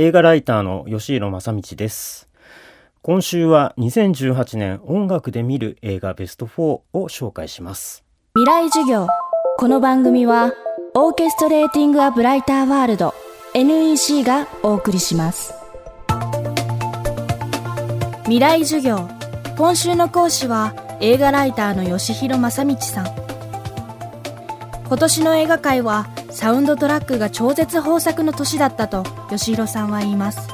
映画ライターの吉弘正道です。今週は2018年音楽で見る映画ベスト4を紹介します。未来授業。この番組はオーケストレーティングアブライターワールド NEC がお送りします。未来授業。今週の講師は映画ライターの吉弘正道さん。今年の映画界はサウンドトラックが超絶豊作の年だったと吉弘さんは言います。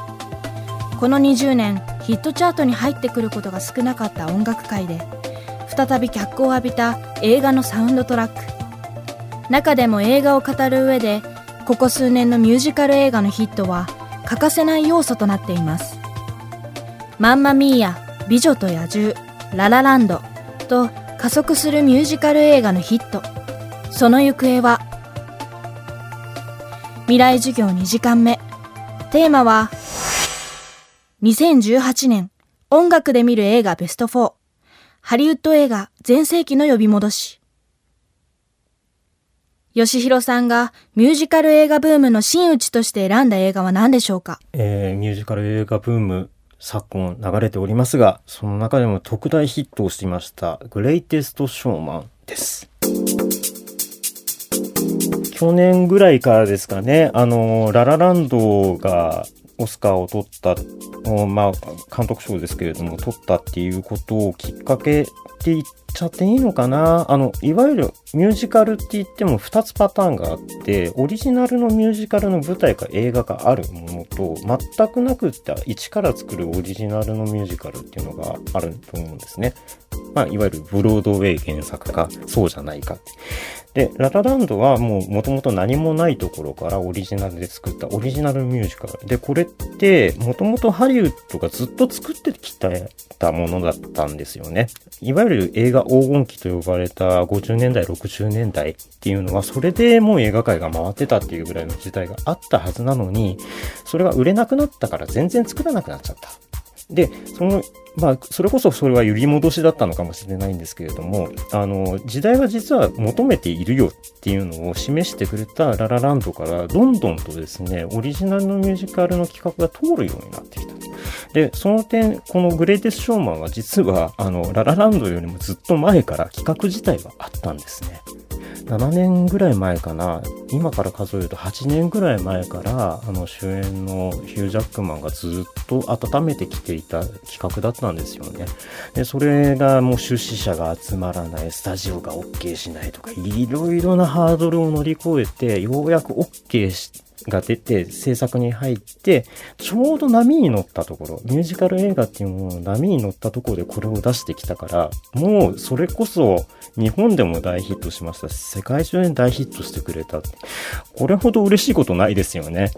この20年ヒットチャートに入ってくることが少なかった音楽界で再び脚光を浴びた映画のサウンドトラック。中でも映画を語る上でここ数年のミュージカル映画のヒットは欠かせない要素となっています。マンマミーヤ美女と野獣ララランドと加速するミュージカル映画のヒット。その行方は未来授業2時間目。テーマは、2018年音楽で見る映画ベスト4。ハリウッド映画全盛期の呼び戻し。吉弘さんがミュージカル映画ブームの真打ちとして選んだ映画は何でしょうか、えー、ミュージカル映画ブーム昨今流れておりますが、その中でも特大ヒットをしていましたグレイテストショーマンです。去年ぐらいからですかね、あの、ララランドがオスカーを取った、まあ、監督賞ですけれども、取ったっていうことをきっかけって言っちゃっていいのかなあの、いわゆるミュージカルって言っても2つパターンがあって、オリジナルのミュージカルの舞台か映画があるものと、全くなくって一から作るオリジナルのミュージカルっていうのがあると思うんですね。まあ、いわゆるブロードウェイ原作か、そうじゃないか。で、ララランドはもう元々何もないところからオリジナルで作ったオリジナルミュージカル。で、これって元々ハリウッドがずっと作ってきたものだったんですよね。いわゆる映画黄金期と呼ばれた50年代、60年代っていうのは、それでもう映画界が回ってたっていうぐらいの時代があったはずなのに、それが売れなくなったから全然作らなくなっちゃった。で、そのまあ、それこそそれは揺り戻しだったのかもしれないんですけれども、あの、時代は実は求めているよっていうのを示してくれたララランドからどんどんとですね、オリジナルのミュージカルの企画が通るようになってきた。で、その点、このグレイテスショーマンは実は、あの、ララランドよりもずっと前から企画自体はあったんですね。7年ぐらい前かな、今から数えると8年ぐらい前から、あの主演のヒュー・ジャックマンがずっと温めてきていた企画だったんですよね。で、それがもう出資者が集まらない、スタジオが OK しないとか、いろいろなハードルを乗り越えて、ようやく OK して、が出て制作に入って、ちょうど波に乗ったところ、ミュージカル映画っていうものの波に乗ったところでこれを出してきたから、もうそれこそ日本でも大ヒットしましたし、世界中で大ヒットしてくれた。これほど嬉しいことないですよね。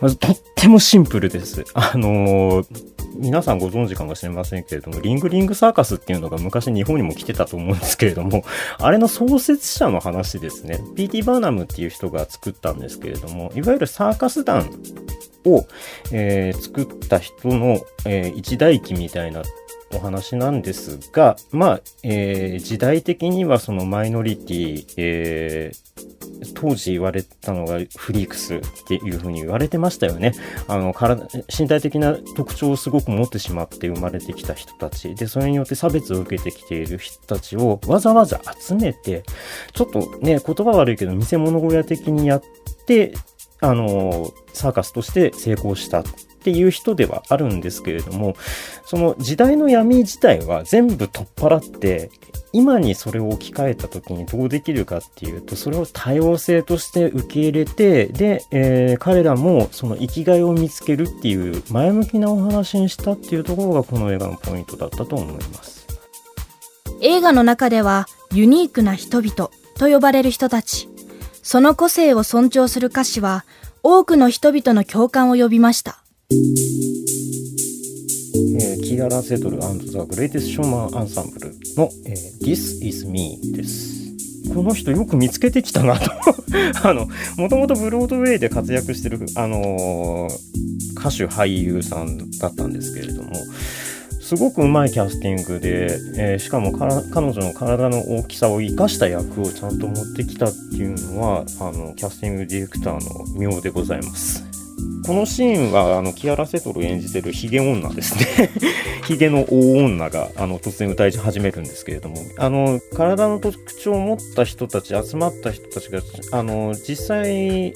とってもシンプルです。あのー皆さんご存知かもしれませんけれども、リングリングサーカスっていうのが昔日本にも来てたと思うんですけれども、あれの創設者の話ですね。P.T. バーナムっていう人が作ったんですけれども、いわゆるサーカス団を、えー、作った人の、えー、一代記みたいなお話なんですが、まあ、えー、時代的にはそのマイノリティ、えー、当時言われたのがフリークスっていうふうに言われてましたよね。あの、体、身体的な特徴をすごく持ってしまって生まれてきた人たち。で、それによって差別を受けてきている人たちをわざわざ集めて、ちょっとね、言葉悪いけど見せ物小屋的にやって、あの、サーカスとして成功したっていう人ではあるんですけれども、その時代の闇自体は全部取っ払って、今にそれを置き換えた時にどうできるかっていうと、それを多様性として受け入れて、で、えー、彼らもその生きがいを見つけるっていう前向きなお話にしたっていうところがこの映画のポイントだったと思います。映画の中ではユニークな人々と呼ばれる人たち、その個性を尊重する歌詞は多くの人々の共感を呼びました。キーアラ・セトルザ・グレイテス・ショーマン・アンサンブルの、えー、This is Me です。この人よく見つけてきたなと あの、もともとブロードウェイで活躍してる、あのー、歌手俳優さんだったんですけれども、すごくうまいキャスティングで、えー、しかも彼女の体の大きさを生かした役をちゃんと持ってきたっていうのは、あの、キャスティングディレクターの妙でございます。このシーンはあのキアラ・セトル演じてるヒゲ女ですね。ヒゲの大女があの突然歌い始めるんですけれども。あの体の特徴を持った人たち集まった人たちがあの実際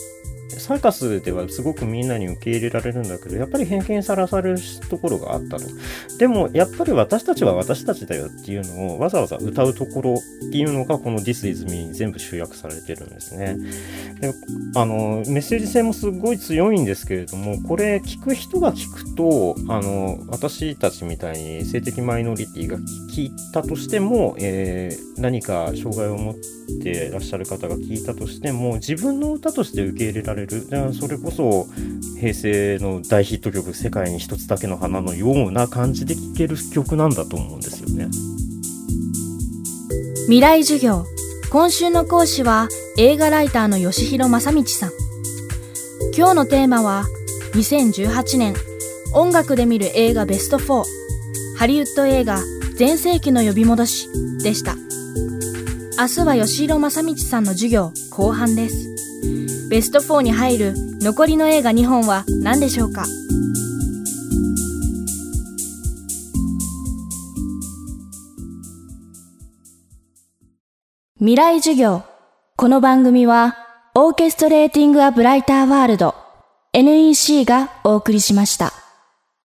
サーカスではすごくみんなに受け入れられるんだけど、やっぱり偏見さらされるところがあったと。でも、やっぱり私たちは私たちだよっていうのをわざわざ歌うところっていうのがこの This is me に全部集約されてるんですね。であの、メッセージ性もすごい強いんですけれども、これ聞く人が聞くと、あの、私たちみたいに性的マイノリティが聞いたとしても、えー、何か障害を持ってらっしゃる方が聞いたとしても、自分の歌として受け入れられれる。それこそ平成の大ヒット曲「世界に一つだけの花」のような感じで聴ける曲なんだと思うんですよね。未来授業今週の講師は映画ライターの吉弘正道さん今日のテーマは2018年音楽で見る映画ベスト4ハリウッド映画全盛期の呼び戻しでした明日は吉弘正道さんの授業後半ですベスト4に入る残りの映画2本は何でしょうか？未来授業。この番組はオーケストレーティング・ア・ブライター・ワールド。NEC がお送りしました。